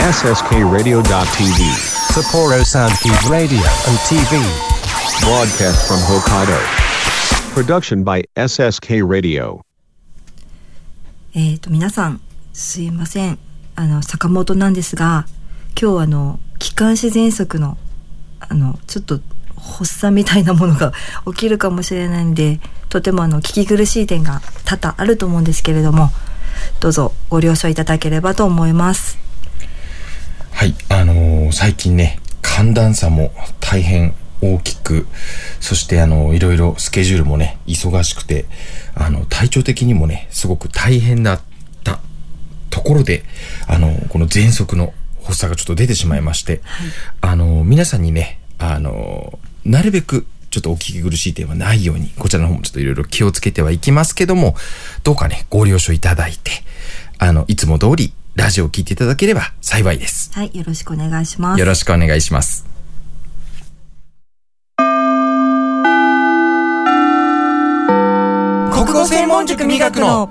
SSKRadio.tv. Sapporo Soundkeep Radio and TV. Broadcast from Hokkaido. Production by SSK Radio. えっ、と皆さんすいませんあの坂本なんですが今日あの気管支喘息のあのちょっと発作みたいなものが 起きるかもしれないんでとてもあの聞き苦しい点が多々あると思うんですけれどもどうぞご了承いただければと思います。はい、あのー最近ね、寒暖差も大変大きく、そしてあの、いろいろスケジュールもね、忙しくて、あの、体調的にもね、すごく大変だったところで、あの、この喘息の発作がちょっと出てしまいまして、あの、皆さんにね、あの、なるべく、ちょっとお聞き苦しい点はないように、こちらの方もちょっといろいろ気をつけてはいきますけども、どうかね、ご了承いただいて、あの、いつも通り、ラジオを聞いていただければ幸いです。はいよろしくお願いします。よろしくお願いします。国語専門塾磨くの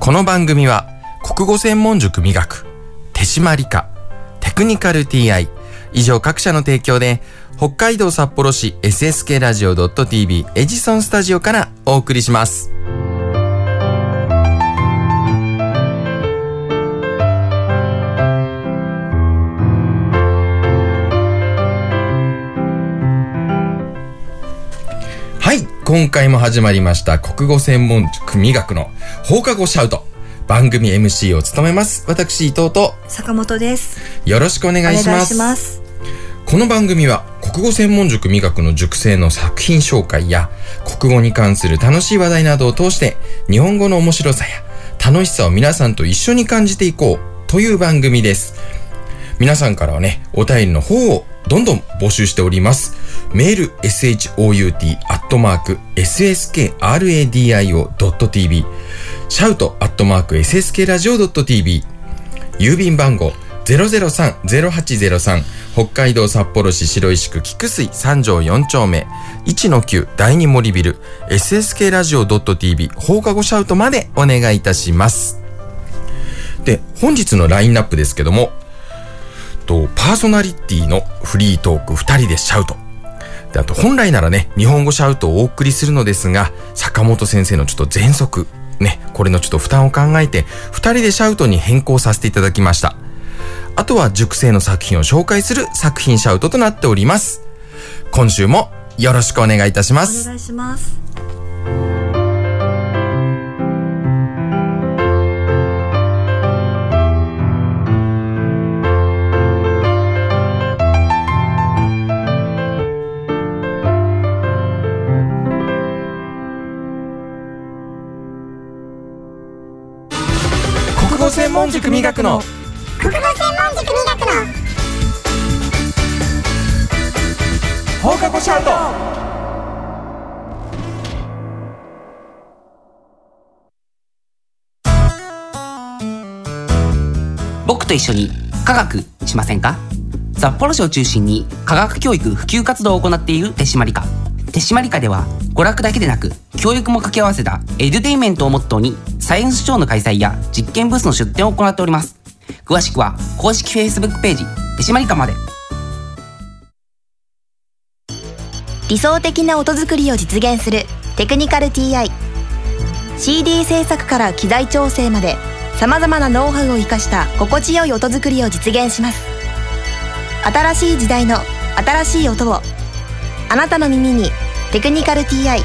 この番組は国語専門塾磨く手締まり課テクニカル TI 以上各社の提供で北海道札幌市 SSK ラジオ .tv エジソンスタジオからお送りします。はい、今回も始まりました国語専門塾磨くの放課後シャウト。番組 MC を務めます。私伊藤と坂本です。よろしくお願いします。お願いします。この番組は国語専門塾美学の塾生の作品紹介や国語に関する楽しい話題などを通して日本語の面白さや楽しさを皆さんと一緒に感じていこうという番組です。皆さんからはね、お便りの方をどんどん募集しております。メール、shout.sskradio.tv、シャウトアットマーク、sskradio.tv、郵便番号003-0803北海道札幌市白石区菊水三条4丁目。1-9第二森ビル。SSK ラジオ .tv 放課後シャウトまでお願いいたします。で、本日のラインナップですけども、とパーソナリティのフリートーク2人でシャウト。で、あと本来ならね、日本語シャウトをお送りするのですが、坂本先生のちょっと喘息、ね、これのちょっと負担を考えて、2人でシャウトに変更させていただきました。あとは熟成の作品を紹介する作品シャウトとなっております。今週もよろしくお願いいたしまお。願いします。塾磨くの。国語専門塾磨くの。放課後シャウト。僕と一緒に科学しませんか？札幌市を中心に科学教育普及活動を行っている手締まり課。手締まり課では娯楽だけでなく教育も掛け合わせたエデュテインメントをモットーにサイエンスショーの開催や実験ブースの出展を行っております。詳しくは公式 Facebook ページ手締まり課まで。理想的な音作りを実現するテクニカル TI CD 制作から機材調整までさまざまなノウハウを生かした心地よい音作りを実現します。新しい時代の新しい音をあなたの耳に「テクニカル TI」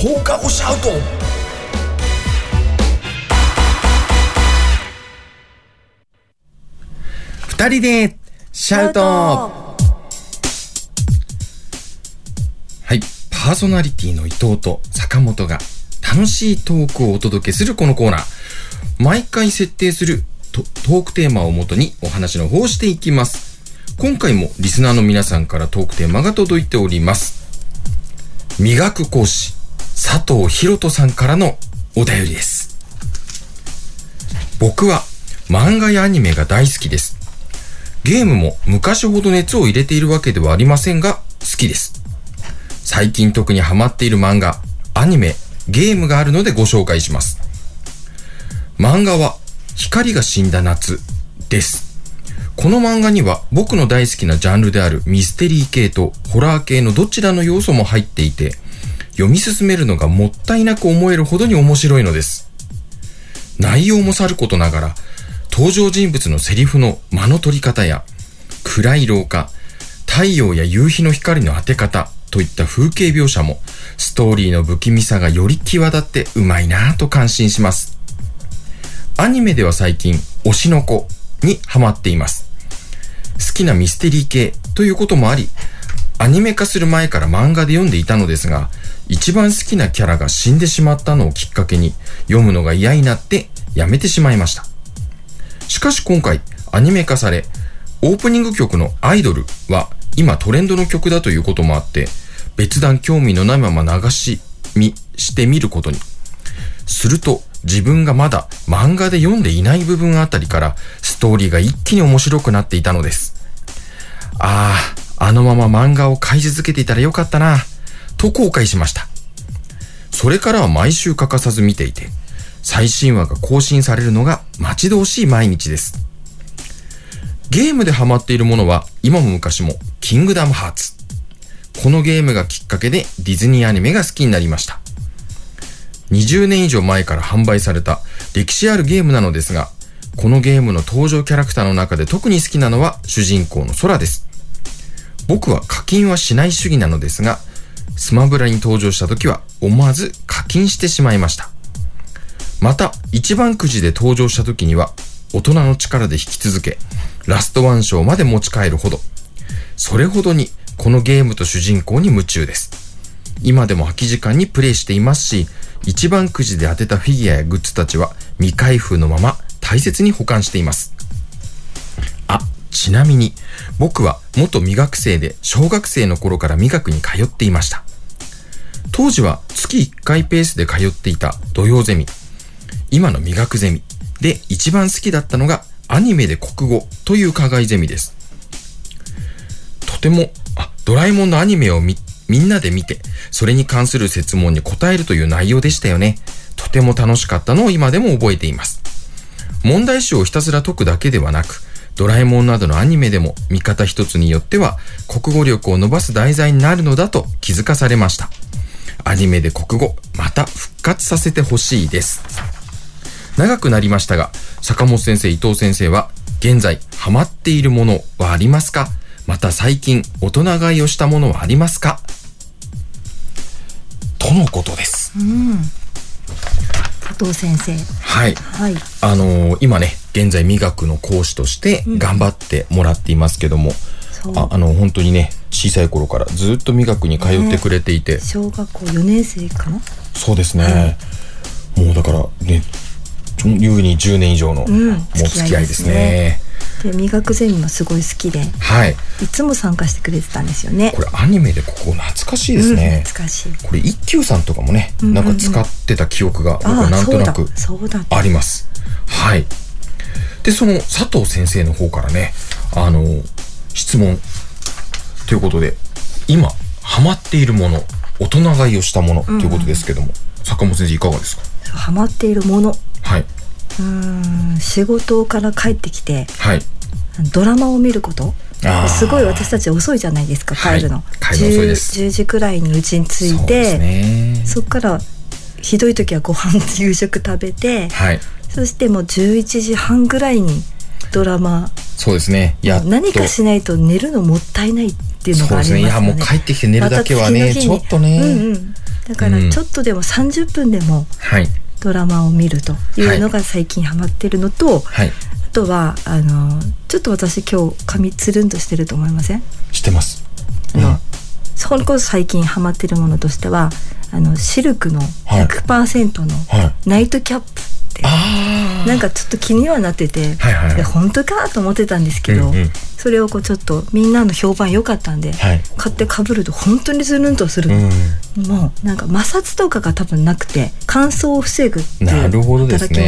放課後シャウト二人でシャウトはい。パーソナリティの伊藤と坂本が楽しいトークをお届けするこのコーナー。毎回設定するトトークテーマをもとにお話の方をしていきます。今回もリスナーの皆さんからトークテーマが届いております。磨く講師、佐藤博人さんからのお便りです。僕は漫画やアニメが大好きです。ゲームも昔ほど熱を入れているわけではありませんが、好きです。最近特にハマっている漫画、アニメ、ゲームがあるのでご紹介します。漫画は、光が死んだ夏です。この漫画には僕の大好きなジャンルであるミステリー系とホラー系のどちらの要素も入っていて、読み進めるのがもったいなく思えるほどに面白いのです。内容もさることながら、登場人物のセリフの間の取り方や、暗い廊下、太陽や夕日の光の当て方といった風景描写も、ストーリーの不気味さがより際立ってうまいなぁと感心します。アニメでは最近、推しの子にハマっています。好きなミステリー系ということもあり、アニメ化する前から漫画で読んでいたのですが、一番好きなキャラが死んでしまったのをきっかけに、読むのが嫌になってやめてしまいました。しかし今回、アニメ化され、オープニング曲のアイドルは今トレンドの曲だということもあって、別段興味のないまま流し見してみることに。すると、自分がまだ漫画で読んでいない部分あたりから、ストーリーが一気に面白くなっていたのです。ああ、あのまま漫画を買い続けていたらよかったな、と後悔しました。それからは毎週欠かさず見ていて、最新話が更新されるのが待ち遠しい毎日です。ゲームでハマっているものは今も昔もキングダムハーツ。このゲームがきっかけでディズニーアニメが好きになりました。20年以上前から販売された歴史あるゲームなのですが、このゲームの登場キャラクターの中で特に好きなのは主人公の空です。僕は課金はしない主義なのですが、スマブラに登場した時は思わず課金してしまいました。また、一番くじで登場した時には、大人の力で引き続け、ラストワン賞まで持ち帰るほど、それほどにこのゲームと主人公に夢中です。今でも空き時間にプレイしていますし、一番くじで当てたフィギュアやグッズたちは未開封のまま大切に保管しています。あ、ちなみに僕は元未学生で小学生の頃から未学に通っていました。当時は月1回ペースで通っていた土曜ゼミ、今の未学ゼミで一番好きだったのがアニメで国語という課外ゼミです。とても、あ、ドラえもんのアニメをみ、みんなで見て、それに関する説問に答えるという内容でしたよね。とても楽しかったのを今でも覚えています。問題集をひたすら解くだけではなく、ドラえもんなどのアニメでも見方一つによっては国語力を伸ばす題材になるのだと気づかされました。アニメで国語、また復活させてほしいです。長くなりましたが、坂本先生、伊藤先生は、現在ハマっているものはありますか？また最近大人買いをしたものはありますか？とのことです。佐藤先生はい。はいあのー今ね、現在美学の講師として頑張ってもらっていますけども、そうああの、本当にね、小さい頃からずっと美学に通ってくれていて、小学校4年生かな？そうですね。もうだからね、優に10年以上の、んもう付き合いですね。で味覚ゼミもすごい好きではい。いつも参加してくれてたんですよねこれアニメでここ懐かしいですうんね。懐かしいこれ一休さんとかもね、んうんうんなんか使ってた記憶が僕はなんとなくあります。はい。で、その佐藤先生の方からね、あの、質問。ということで、今、ハマっているもの、大人買いをしたものということですけども、坂本先生いかがですか？ハマっているもの。はい。うーん仕事から帰ってきてはい。ドラマを見ること。すごい私たち遅いじゃないですかはい。帰るの、帰るの遅いです。10 10時くらいに家に着いてね。そっからひどい時はご飯 夕食食べてはい。そしてもう11時半ぐらいにドラマ。そうですね。や何かしないと寝るのもったいないっていうのがありますね。でね。いやもう帰ってきて寝るだけはね、まちょっとね、うんうん、だからうん。ちょっとでも30分でもはい。ドラマを見るというのが最近ハマってるのと、はい。あとはあのちょっと私今日髪つるんとしてると思いません？知ってます。あの、それこそ最近ハマってるものとしてはあのシルクのはい。100%のはい。ナイトキャップって、あなんかちょっと気にはなってて、はいはいはい。で本当かと思ってたんですけど、うんうん。それをこうちょっとみんなの評判良かったんで、はい。買ってかぶると本当につるんとする。うの、ん。もうなんか摩擦とかが多分なくて乾燥を防ぐっていう働きも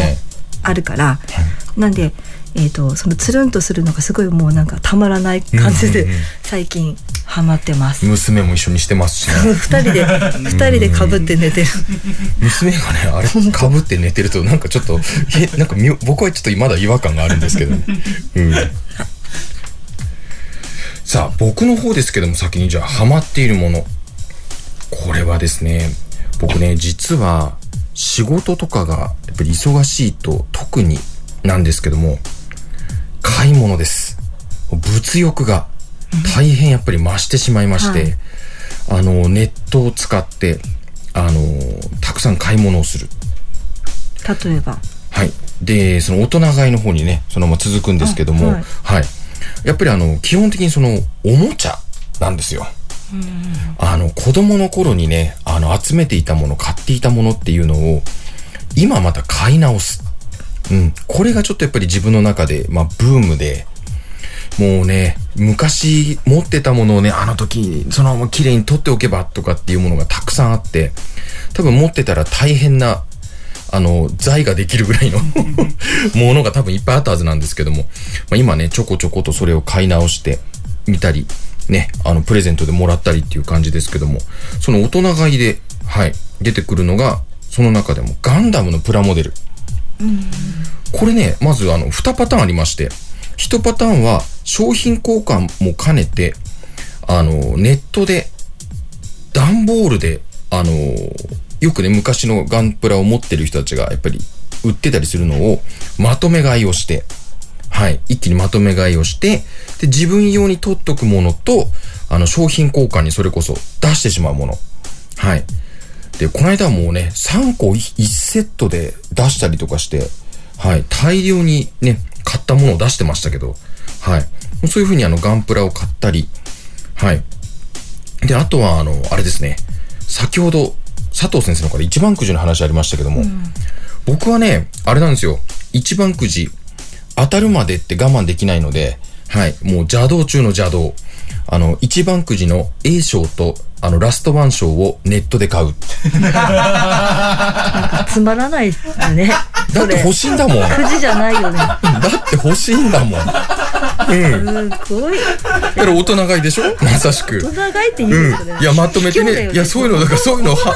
あるから、なんで、えー、とそのつるんとするのがすごいもうなんかたまらない感じでうんうんうん。最近ハマってます。娘も一緒にしてますしね。二人で二人でかぶって寝てる。娘がねあれかぶって寝てるとなんかちょっとえなんかみ僕はちょっとまだ違和感があるんですけど。ね、うん、さあ僕の方ですけども先にじゃあハマっているもの。これはですね僕ね実は仕事とかがやっぱり忙しいと特になんですけども買い物です。物欲が大変やっぱり増してしまいまして、あのネットを使ってあのたくさん買い物をする例えば？はい。で、その大人買いの方にね、そのまま続くんですけども、あははいい。やっぱりあの、基本的にその、おもちゃなんですよ。あの、子供の頃にね、あの、集めていたもの、買っていたものっていうのを、今また買い直す。うん。これがちょっとやっぱり自分の中で、まあ、ブームで、もうね、昔持ってたものをね、あの時、そのまま綺麗に取っておけばとかっていうものがたくさんあって、多分持ってたら大変な、あの、財ができるぐらいの ものが多分いっぱいあったはずなんですけども、まあ、今ね、ちょこちょことそれを買い直してみたり、ね、あの、プレゼントでもらったりっていう感じですけども、その大人買いで、はい、出てくるのが、その中でもガンダムのプラモデル。これね、まずあの、2パターンありまして、1パターンは商品交換も兼ねて、あの、ネットで、段ボールで、あの、よくね、昔のガンプラを持ってる人たちがやっぱり売ってたりするのをまとめ買いをして、はい、一気にまとめ買いをして、で、自分用に取っとくものと、あの、商品交換にそれこそ出してしまうもの。はい。で、この間はもうね、3個1セットで出したりとかして、はい、大量にね、買ったものを出してましたけど、はい。そういう風にあの、ガンプラを買ったり、はい。で、あとはあの、あれですね、先ほど、佐藤先生のから一番くじの話ありましたけども、僕はね、あれなんですよ、一番くじ、当たるまでって我慢できないので、はい、もう邪道中の邪道。あの、一番くじの A 賞と、あの、ラストワン賞をネットで買う。つまらないですね。だって欲しいんだもん。だくじじゃないよね。って欲しいんだもん。うん。すごい。だから大人買いでしょ？まさしく。大人買いって言うんうんですよね。。いや、まとめてね。いや、そういうの、だからそういうのは、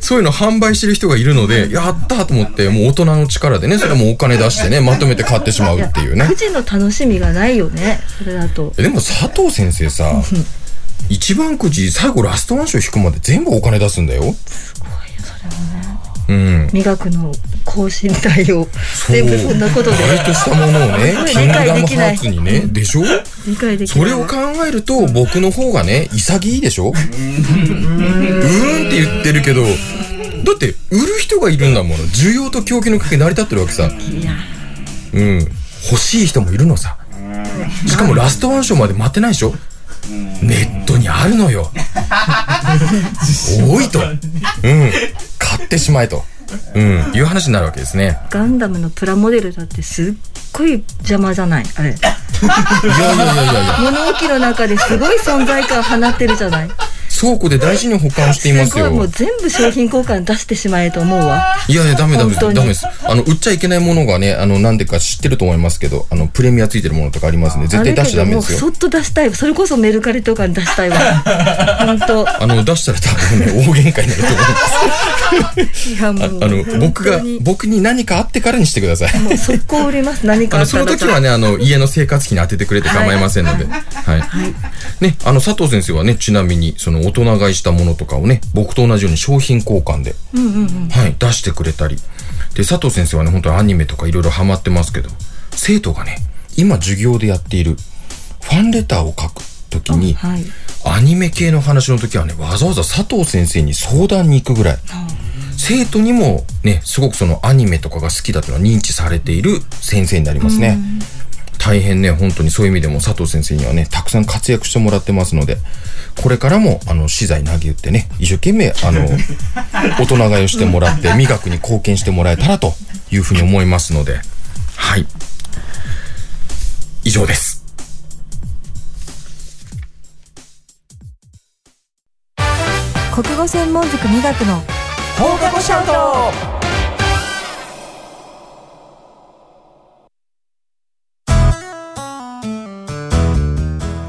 そういうの販売してる人がいるので、やったーと思って、もう大人の力でね、それもお金出してね、まとめて買ってしまうっていうねく。じの楽しみがないよね。それだと。でも佐藤先生さ、一番くじ最後ラストワン賞引くまで全部お金出すんだよ。うん。磨くの更新帯を全部そんなことでバイトしたものをね、すごい理キングダム解できないハーツにね、でしょ？理解できない。それを考えると、僕の方がね、潔いでしょ？うーんって言ってるけど、だって、売る人がいるんだもの。需要と供給の関係成り立ってるわけさ。うん。欲しい人もいるのさ。しかもラストワン賞まで待ってないでしょ？ネットにあるのよ。多いと。うん。買ってしまえと。うん。いう話になるわけですね。ガンダムのプラモデルだってすっごい邪魔じゃない？あれいやいやいやいや。物置の中ですごい存在感放ってるじゃない？そ倉庫で大事に保管していますよ。ごいもう全部商品交換出してしまえと思うわ。いやいや、ダメダメダメです。あの、売っちゃいけないものがね、あの、なんでか知ってると思いますけど、あの、プレミアついてるものとかありますんで、絶対出しちゃダメですよ。そっと出したい。それこそメルカリとかに出したいわ。本当。あの、出したら多分ね、大喧嘩になると思います。ああの、僕が僕に何かあってからにしてください。もう速攻売ります。何かあの、その時はね、あの、家の生活費に当ててくれて構いませんので。はい。ね、あの、佐藤先生はね、ちなみに、その、大人買いしたものとかをね、僕と同じように商品交換で、はい、出してくれたり。で、佐藤先生はね、本当にアニメとかいろいろハマってますけど、生徒がね、今授業でやっている、ファンレターを書くときに、はい。アニメ系の話の時はね、わざわざ佐藤先生に相談に行くぐらい、生徒にもね、すごくそのアニメとかが好きだというのは認知されている先生になりますね。大変ね、本当にそういう意味でも佐藤先生にはね、たくさん活躍してもらってますので、これからも、あの、資材投げ打ってね、一生懸命、あの、大人買いをしてもらって、美学に貢献してもらえたらというふうに思いますので、はい。以上です。国語専門塾美学の放課後シャウト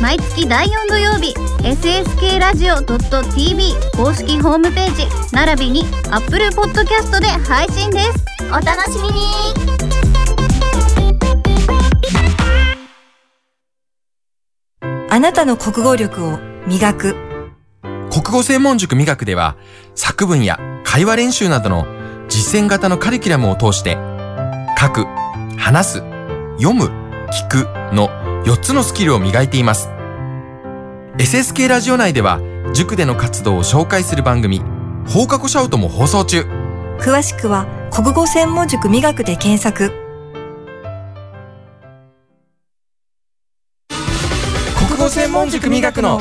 毎月第4土曜日、SSK ラジオ .tv 公式ホームページ、並びに Apple Podcast で配信です。お楽しみにあなたの国語力を磨く国語専門塾美学では作文や会話練習などの実践型のカリキュラムを通して書く、話す、読む、聞くの4つのスキルを磨いています。SSK ラジオ内では塾での活動を紹介する番組放課後シャウトも放送中。詳しくは国語専門塾美学で検索国語専門塾美学の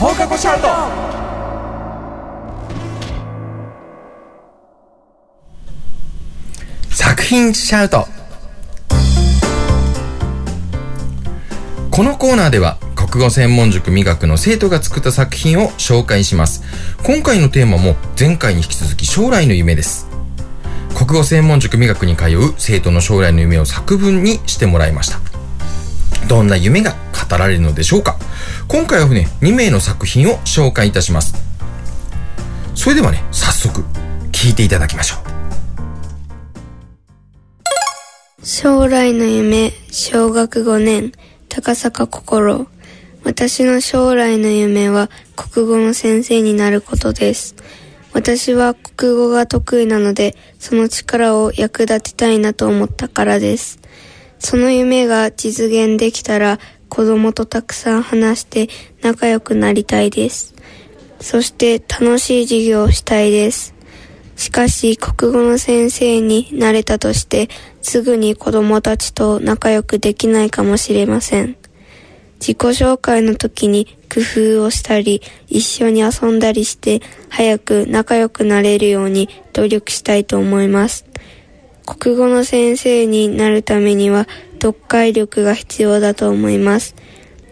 放課後シャウト作品シャウトこのコーナーでは国語専門塾美学の生徒が作った作品を紹介します。今回のテーマも前回に引き続き将来の夢です。国語専門塾美学に通う生徒の将来の夢を作文にしてもらいました。どんな夢が語られるのでしょうか。今回はね2名の作品を紹介いたします。それではね早速聞いていただきましょう。将来の夢、小学5年、高坂心。私の将来の夢は国語の先生になることです。私は国語が得意なので、その力を役立てたいなと思ったからです。その夢が実現できたら、子供とたくさん話して仲良くなりたいです。そして楽しい授業をしたいです。しかし、国語の先生になれたとして、すぐに子供たちと仲良くできないかもしれません。自己紹介の時に工夫をしたり、一緒に遊んだりして、早く仲良くなれるように努力したいと思います。国語の先生になるためには、読解力が必要だと思います。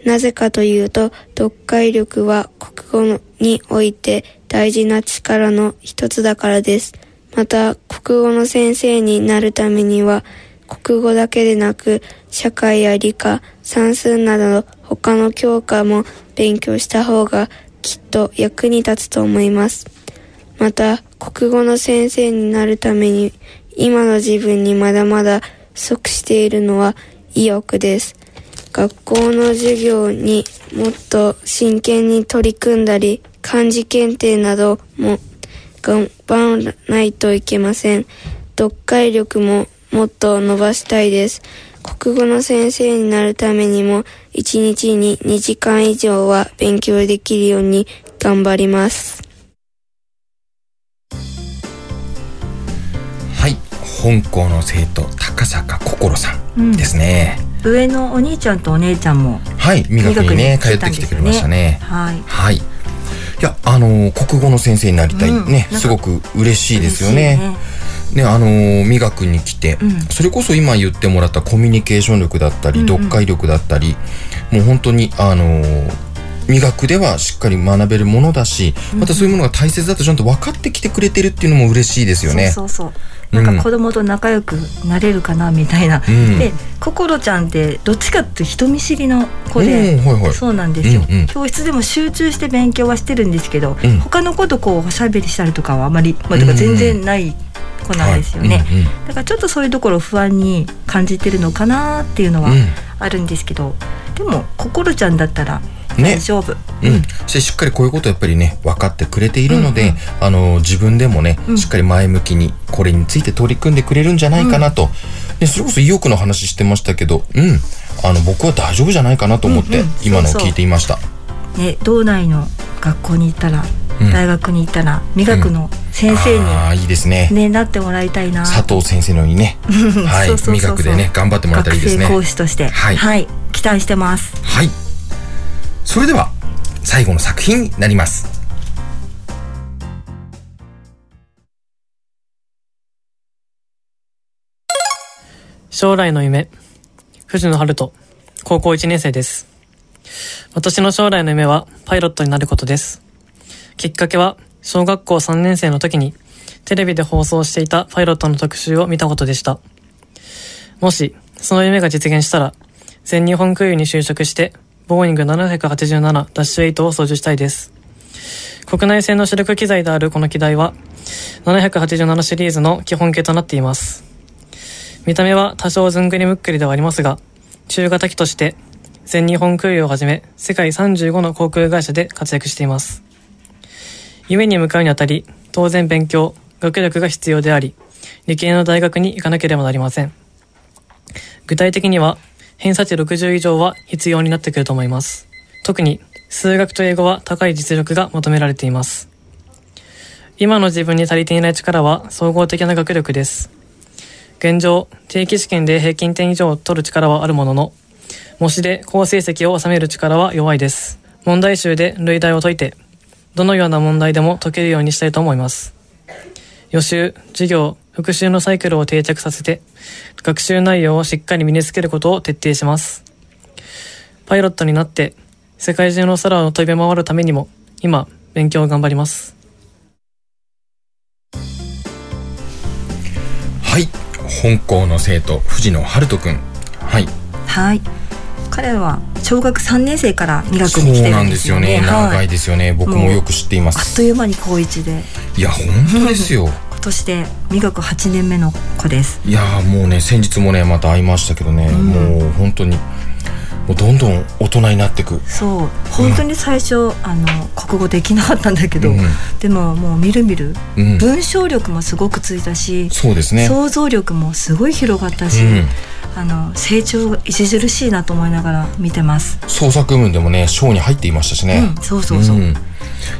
なぜかというと、読解力は国語において大事な力の一つだからです。また、国語の先生になるためには、国語だけでなく、社会や理科、算数などの他の教科も勉強した方がきっと役に立つと思います。また、国語の先生になるために今の自分にまだまだ不足しているのは意欲です。学校の授業にもっと真剣に取り組んだり、漢字検定なども頑張らないといけません。読解力ももっと伸ばしたいです。国語の先生になるためにも1日に2時間以上は勉強できるように頑張ります。はい。本校の生徒高坂心さんですね、上のお兄ちゃんとお姉ちゃんもはい。美学にね。通ってきてくれましたね。はい。はいいやあのー国語の先生になりたい、ねすごく嬉しいですよね。ね。あのー美学に来て、うん。それこそ今言ってもらったコミュニケーション力だったり、うんうん。読解力だったりもう本当にあのー美学ではしっかり学べるものだし、またそういうものが大切だとちゃんと分かってきてくれてるっていうのも嬉しいですよね。そうそうそうなんか子供と仲良くなれるかなみたいな、うん。で心ちゃんってどっちかって人見知りの子で、うんはいはい。そうなんですよ、うんうん。教室でも集中して勉強はしてるんですけど、うん。他の子とこうおしゃべりしたりとかはあまり、まあ、とか全然ない子なんですよね、はい。うんうん。だからちょっとそういうところを不安に感じてるのかなっていうのはうんあるんですけど、でも心ちゃんだったらね大丈夫、うん、そしてしっかりこういうことをやっぱりね分かってくれているので、あの自分でもね、うん。しっかり前向きにこれについて取り組んでくれるんじゃないかなと、でそれこそ意欲の話してましたけどうん。あの僕は大丈夫じゃないかなと思って、うんうん。今のを聞いていました。ね、道内の学校に行ったら、うん。大学に行ったら美学の先生に、ああいいですね。ね、なってもらいたいな。佐藤先生のようにね。はい。そうそうそうそう。味覚でね頑張ってもらったらいいですね。学生講師として。はい。期待してます。はいそれでは最後の作品になります将来の夢、藤野春人、高校1年生です。私の将来の夢はパイロットになることです。きっかけは、小学校3年生の時に、テレビで放送していたパイロットの特集を見たことでした。もし、その夢が実現したら、全日本空輸に就職して、ボーイング787ダッシュ8を操縦したいです。国内製の主力機材であるこの機台は、787シリーズの基本形となっています。見た目は多少ずんぐりむっくりではありますが、中型機として全日本空輸をはじめ世界35の航空会社で活躍しています。夢に向かうにあたり、当然勉強、学力が必要であり、理系の大学に行かなければなりません。具体的には、偏差値60以上は必要になってくると思います。特に、数学と英語は高い実力が求められています。今の自分に足りていない力は総合的な学力です。現状、定期試験で平均点以上を取る力はあるものの、模試で高成績を収める力は弱いです。問題集で類題を解いて、どのような問題でも解けるようにしたいと思います。予習、授業、復習のサイクルを定着させて、学習内容をしっかり身につけることを徹底します。パイロットになって、世界中の空を飛び回るためにも、今、勉強を頑張ります。はい。本校の生徒藤野春人くん。はい。はい。彼は小学3年生から美学そうに来てなんでるんですよね。すよね。長はい。いですよね。僕もよく知っていまあっすという間に高一で。いや本当ですよ。今年で美学8年目の子です。いやーもうね先日もねまた会いましたけどね、うん。もう本当にもうどんどん大人になってく。そう本当に最初、あの国語できなかったんだけど、うんでももうみるみる、うん。文章力もすごくついたし、そうですね。想像力もすごい広がったし、うん。あの成長が著しいなと思いながら見てます。創作文でもね賞に入っていましたしね、うん、そうそうそう。ん。い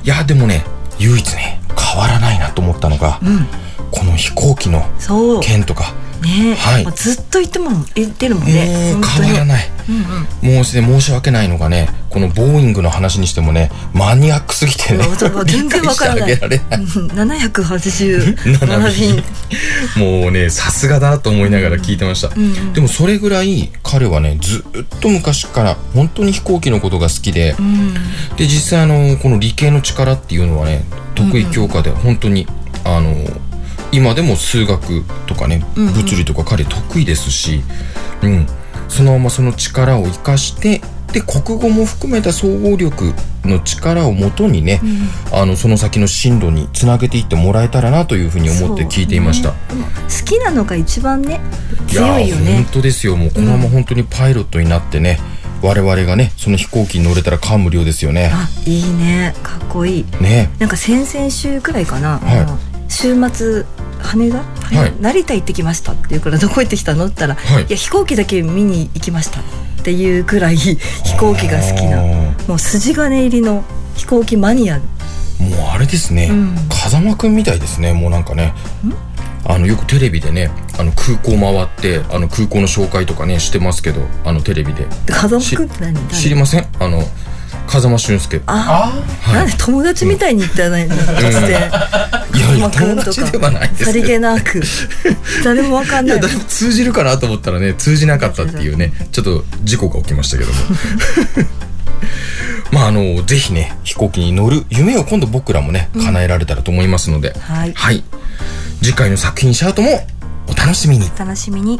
やでもね唯一ね変わらないなと思ったのが、うん、この飛行機のそう。剣とかね、はいずっと言っても言ってるもんね。変わらない。もうして申し訳ないのがねこのボーイングの話にしてもねマニアックすぎてね 全然わからない。理解してあげられない。うん787便。もうねさすがだと思いながら聞いてました、うんうん。でもそれぐらい彼はねずっと昔から本当に飛行機のことが好きで、うん。で実際あのこの理系の力っていうのはね得意教科で本当に、あの今でも数学とかねうんうん。物理とか彼得意ですし、うんそのままその力を生かしてで国語も含めた総合力の力をもとにね、あのその先の進路につなげていってもらえたらなというふうに思って聞いていました。ね好きなのが一番ね強いよね。本当ですよ。もうこのまま本当にパイロットになってね、我々がねその飛行機に乗れたら感無量ですよね。あいいね。かっこいい。ね。なんか先々週くらいかな、はい。週末羽田、はい。成田行ってきましたっていうからどこ行ってきたの？って言ったら、はい。いや飛行機だけ見に行きましたっていうくらい 飛行機が好きなあもう筋金入りの飛行機マニア。もうあれですね、うん。風間くんみたいですね。もうなんかね。あのよくテレビでねあの空港回ってあの空港の紹介とかねしてますけどあのテレビで。風間くん？って何？誰？知りません？あの風間俊介。あはい。なんで友達みたいに言ってないの？突然いやいや友達ではないです。さりげなく。誰もわかんいない。やだいぶ通じるかなと思ったらね通じなかったっていうねちょっと事故が起きましたけども。まああのぜひね飛行機に乗る夢を今度僕らもね叶えられたらと思いますので、はい。はい。次回の作品シャウトもお楽しみに。楽しみに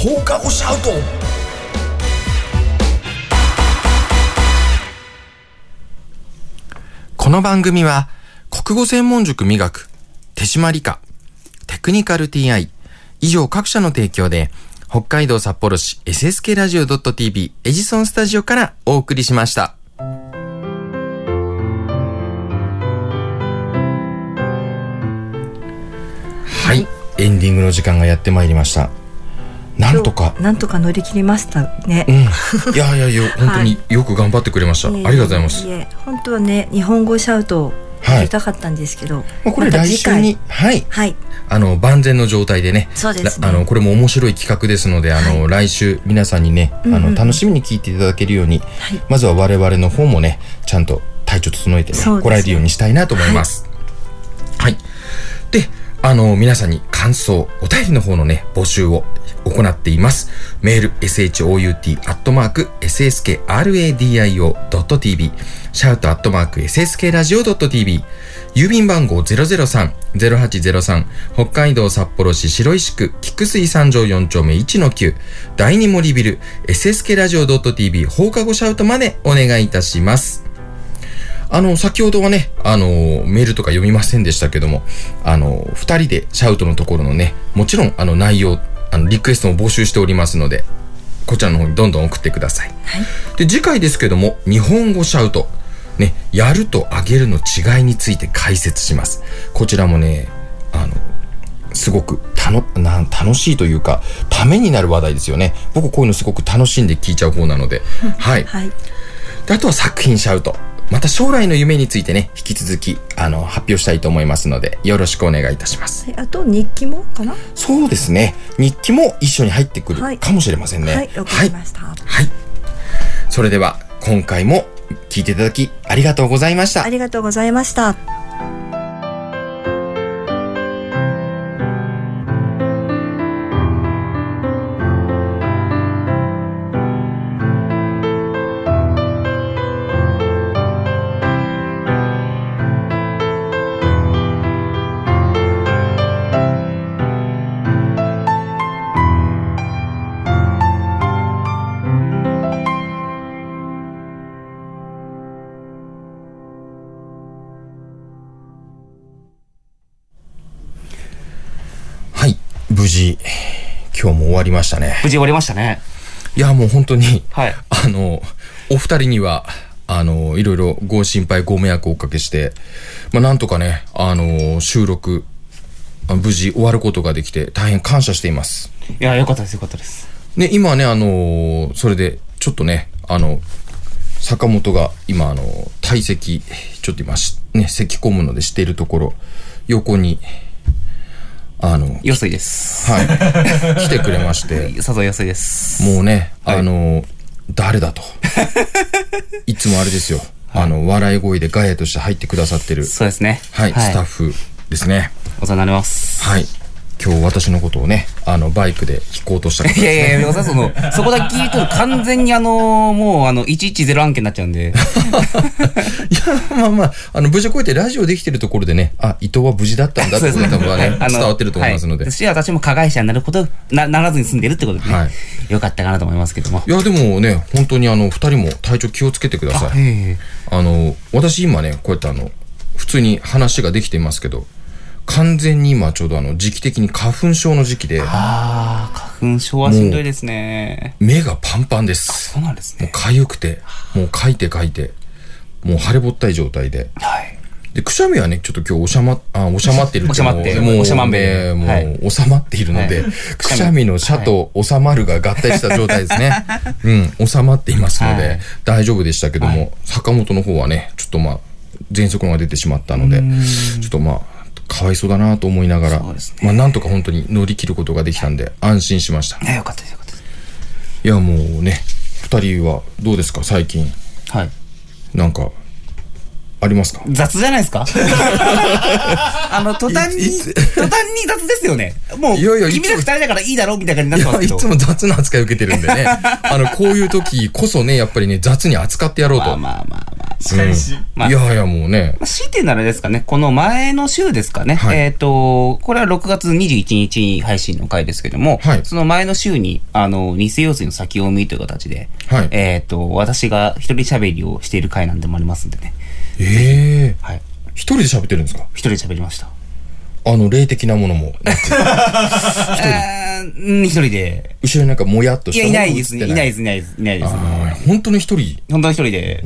放課後シャウトこの番組は国語専門塾磨く手締まり課テクニカル TI 以上各社の提供で北海道札幌市 SSK ラジオ .tv エジソンスタジオからお送りしました。はい、エンディングの時間がやってまいりました。なんとか。なんとか乗り切りましたね、うん。いやいやいや、本当によく頑張ってくれました。いえいえありがとうございます本当はね日本語シャウトをやりたかったんですけど、まあこれ来週に、はい。はいあの、万全の状態でね。そうですねらあの、これも面白い企画ですので、あの、来週皆さんにね、あの、楽しみに聞いていただけるように、はいまずは我々の方もね、ちゃんと体調整えてね、ね来られるようにしたいなと思います。あの、皆さんに感想、お便りの方のね、募集を行っています。メール、shout.sskradio.tv、シャウト .sskradio.tv、郵便番号003-0803、北海道札幌市白石区、菊水三条4丁目1-9、第二森ビル、SSK ラジオ .tv 放課後シャウトまでお願いいたします。あの、先ほどはね、あの、メールとか読みませんでしたけども、あの、二人でシャウトのところのね、もちろん、あの、内容、あの、リクエストも募集しておりますので、こちらの方にどんどん送ってください。で、次回ですけども、日本語シャウト。ね、やるとあげるの違いについて解説します。こちらもね、あの、すごくたのなん楽しいというか、ためになる話題ですよね。僕こういうのすごく楽しんで聞いちゃう方なので。はい。はい。であとは作品シャウト。また将来の夢についてね、引き続き、あの、発表したいと思いますので、よろしくお願いいたします。はいあと日記もかな？そうですね。日記も一緒に入ってくはいるかもしれませんね。はい、わかりました。はい。それでは、今回も聞いていただきありがとうございましたあ。りがとうございました。りましたね。無事終わりましたね。いや、もう本当に、はい。あの、お二人には、あの、いろいろご心配、ご迷惑をおかけして、まあ、なんとかね、あの、収録、あ無事終わることができて、大変感謝しています。いや、よかったです、よかったです。ね、今はね、あのそれで、ちょっとね、あの、坂本が今、あの、体積、ちょっと今し、ね、咳込むのでしているところ、横に、あの、よそいです。はい、来てくれまして、さぞよそいです。もうね、はいあの、誰だと。いつもあれですよ。あの、笑い声でガヤとして入ってくださってる、そうですね。はい、スタッフですね。お世話になります。はい。今日私のことをね、あの、バイクで引こうとした方ですいね。やいやいや、その、そこだけ聞いたら完全にあの、もうあの、110案件になっちゃうんで。いや、まあまあ、あの、無事こうやってラジオできてるところでね、あ、伊藤は無事だったんだってことが多分ね、伝わってると思いますので。はい、私は私も加害者になること、な、ならずに済んでるってことでね。はいよかったかなと思いますけども。いや、でもね、本当にあの、二人も体調気をつけてください。あの、私今ね、こうやってあの、普通に話ができていますけど、完全に今ちょうどあの、時期的に花粉症の時期で、ああ、花粉症はしんどいですね。目がパンパンです。そうなんですもうね。痒くて、もう書いて書いて、もう腫れぼったい状態で。はい。で、くしゃみはね、ちょっと今日収ま、あ、収まってる収まってもう、収まんべね、もう、はい収まっているので、はいくしゃみのシャと収まるが合体した状態ですね。うん、収まっていますので、はい大丈夫でしたけども、はい坂本の方はね、ちょっとまあ、喘息が出てしまったので、ちょっとまあ、かわいそうだなと思いながら、ねまあ、なんとか本当に乗り切ることができたんで、安心しました。いや、よかったです、よかったです。いや、もうね、二人はどうですか、最近。はい。なんか、ありますか？雑じゃないですか？あの、途端に、途端に雑ですよね。もう、いやいや君ら二人だからいいだろうみたいな感じになってますけど。いつも雑な扱い受けてるんでね。あの、こういう時こそね、やっぱりね、雑に扱ってやろうと。まあまあまあまあ。うんまあいやいや、もうね。まあ強いてならですかね、この前の週ですかね。はいえっ、と、これは6月21日配信の回ですけども、はいその前の週に、あの、偽用水の先読みという形で、はいえっ、と、私が一人喋りをしている回なんでもありますんでね。ええはい。一人で喋ってるんですか？一人で喋りました。あの、霊的なものも。一人で。後ろになんかもやっといや、したものいないですね。いないです、いないです、いないです。本当に一人？本当に一人で、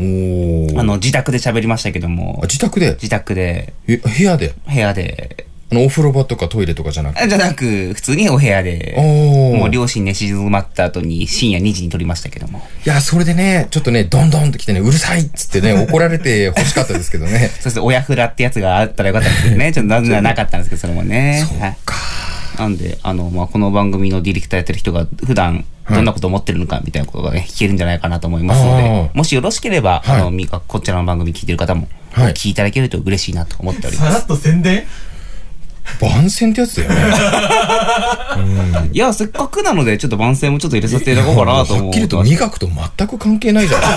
あの、自宅で喋りましたけどもあ、自宅で？自宅で、え、部屋で？部屋で、あの、お風呂場とかトイレとかじゃなく？じゃなく、普通にお部屋で、おーもう両親寝静まった後に深夜2時に撮りましたけども。いや、それでね、ちょっとね、どんどんと来てね、うるさいっつってね、怒られて欲しかったですけどね。そして親フラってやつがあったらよかったんですけどね。ちょっとなぜならなかったんですけど、それもね。そうはいか。なんで、あの、まあ、この番組のディレクターやってる人が普段どんなこと思ってるのかみたいなことがね、聞けるんじゃないかなと思いますのあで、ーもしよろしければ、はいあの、みかこちらの番組聞いてる方も、はいお聞きいただけると嬉しいなと思っております。さらっと宣伝？番宣ってやつだよね。いや、せっかくなので、ちょっと番宣もちょっと入れさせていただこうかなと思はっきりとます味覚と全く関係ないじゃない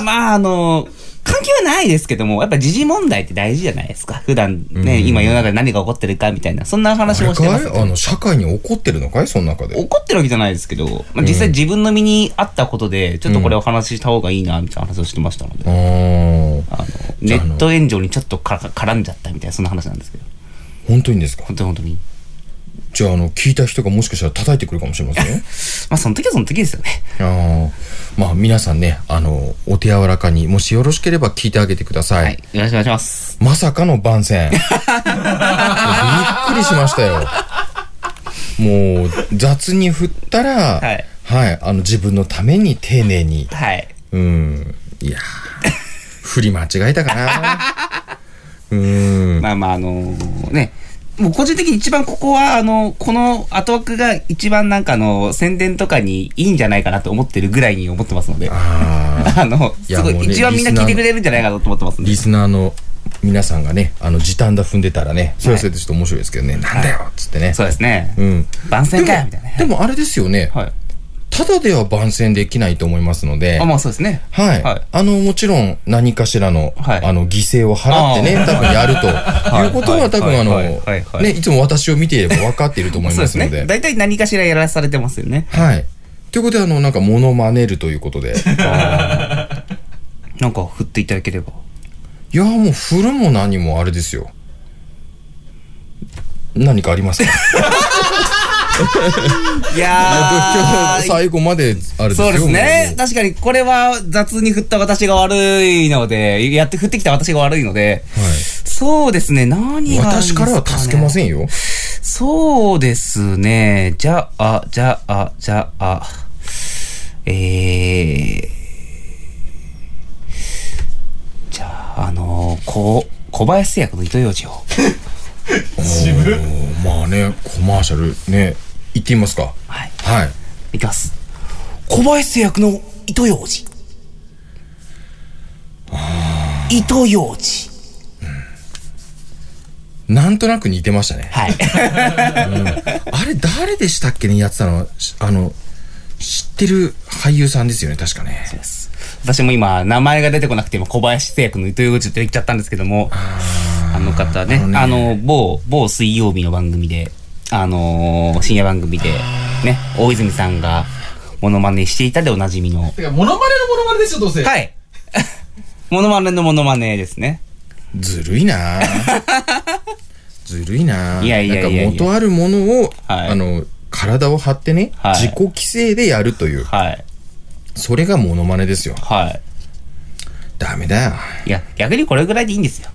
まあ、あの、関係はないですけども、やっぱ時事問題って大事じゃないですか。普段ね、うん。今世の中で何が起こってるかみたいな、そんな話もしてます。あの、社会に怒ってるのかい？その中で。怒ってるわけじゃないですけど、まあ、実際自分の身にあったことで、ちょっとこれを話した方がいいな、みたいな話をしてましたので、あー。あの、ネット炎上にちょっとか絡んじゃったみたいな、そんな話なんですけど。本当にですか？本当に本当に。じゃあ、あの、聞いた人がもしかしたら叩いてくるかもしれませんよ。まあ、その時はその時ですよね。ああ。まあ、皆さんね、あの、お手柔らかに、もしよろしければ聞いてあげてください。はい。よろしくお願いします。まさかの番宣。びっくりしましたよ。もう、雑に振ったら、はい。はい、あの、自分のために丁寧に。はい。うん。いやー振り間違えたかな。うん。まあまあ、あのね、もう個人的に一番ここは、あの、この後枠が一番なんかあの、宣伝とかにいいんじゃないかなと思ってるぐらいに思ってますので、あ あの、すごい、ね一番みんな聞いてくれるんじゃないかなと思ってますリ。スナーの皆さんがね、あの、時短だ踏んでたらね、それはそれでちょっと面白いですけどね、なんだよっつってね。そうですね。うん。番宣かよみたいな。でもあれですよね。はい。ただでは番宣できないと思いますので。あ、まあそうですね。はい。はいあの、もちろん何かしらの、はいあの、犠牲を払ってね、多分やると いうことは多分あの、ね、いつも私を見ていれば分かっていると思いそうですので。ね。大体何かしらやらされてますよね。はい。ということで、あの、なんか、モノマネるということで。なんか振っていただければ。いや、もう、振るも何もあれですよ。何かありますか？いや今日最後まで、あれですよ。そうですね確かに、これは雑に振った私が悪いので、やって振ってきた私が悪いので、そうですね、何がね、私からは助けませんよ。そうですね。じゃあ、じゃあ、じゃあ、えー、じゃあ、あのー、こう、小林製薬の糸ようじを。まあね、コマーシャルね、行ってみますか。はい。はい。いきます。小林製薬の糸ようじ。糸ようじ。なんとなく似てましたね。はい。あれ、誰でしたっけね、やってたの？しあの、知ってる俳優さんですよね、確かね。私も今、名前が出てこなくて、今、小林製薬の糸ようじって言っちゃったんですけども、あの方ね、あの、某、某水曜日の番組で、あのー深夜番組で、ね、大泉さんが、モノマネしていたでおなじみの。てか、モノマネのモノマネですよ、どうせ。はい。モノマネのモノマネですね。ずるいな ずるいないやいやいやいやなんか元あるものを、あの、体を張ってね、はい自己規制でやるという。はい。それがモノマネですよ。はい。ダメだよ。いや、逆にこれぐらいでいいんですよ。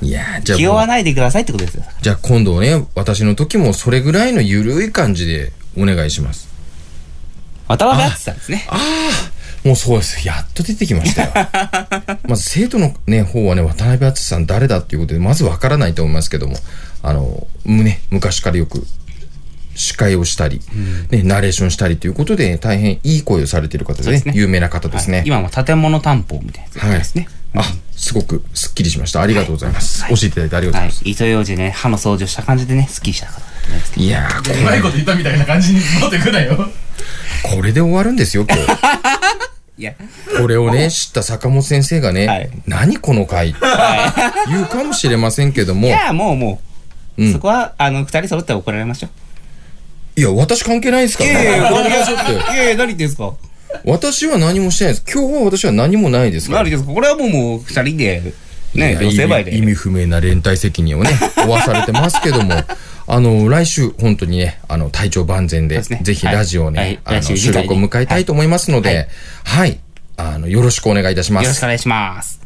いやじゃあ気負わないでくださいってことですよ。じゃあ今度ね、私の時もそれぐらいのゆるい感じでお願いします。渡辺篤さんですね。もうそうです。やっと出てきましたよ。まず生徒のね、方はね、渡辺篤さん誰だっていうことで、まずわからないと思いますけども、あの、ね、昔からよく司会をしたり、ね、ナレーションしたりということで、大変いい声をされている方ですね。有名な方ですね。今も建物担保みたいなやつですね。あ、すごくスッキリしました。ありがとうございます。教えていただいてありがとうございます。糸ようじね、歯の掃除をした感じでね、スッキリした方。い。やー、うまいこと言ったみたいな感じに持ってくなよ。これで終わるんですよ、今日。いや、これをね、知った坂本先生がね、何この回、言うかもしれませんけども、いや、もうもう、うん。そこは、あの、二人揃って怒られましょいや、私関係ないですう。からいやいやいや、怒られましょうっていやいや、何言ってんすか？私は何もしてないです。今日は私は何もないですから。何言ってんすかこれはもう、もう、二人で、ね、同性愛で。意味不明な連帯責任をね、負わされてますけども、あの、来週、本当にね、あの、体調万全で、ぜひラジオをね、はいあの、収録を迎えたいと思いますので、はい、あの、よろしくお願いいたします。よろしくお願いします。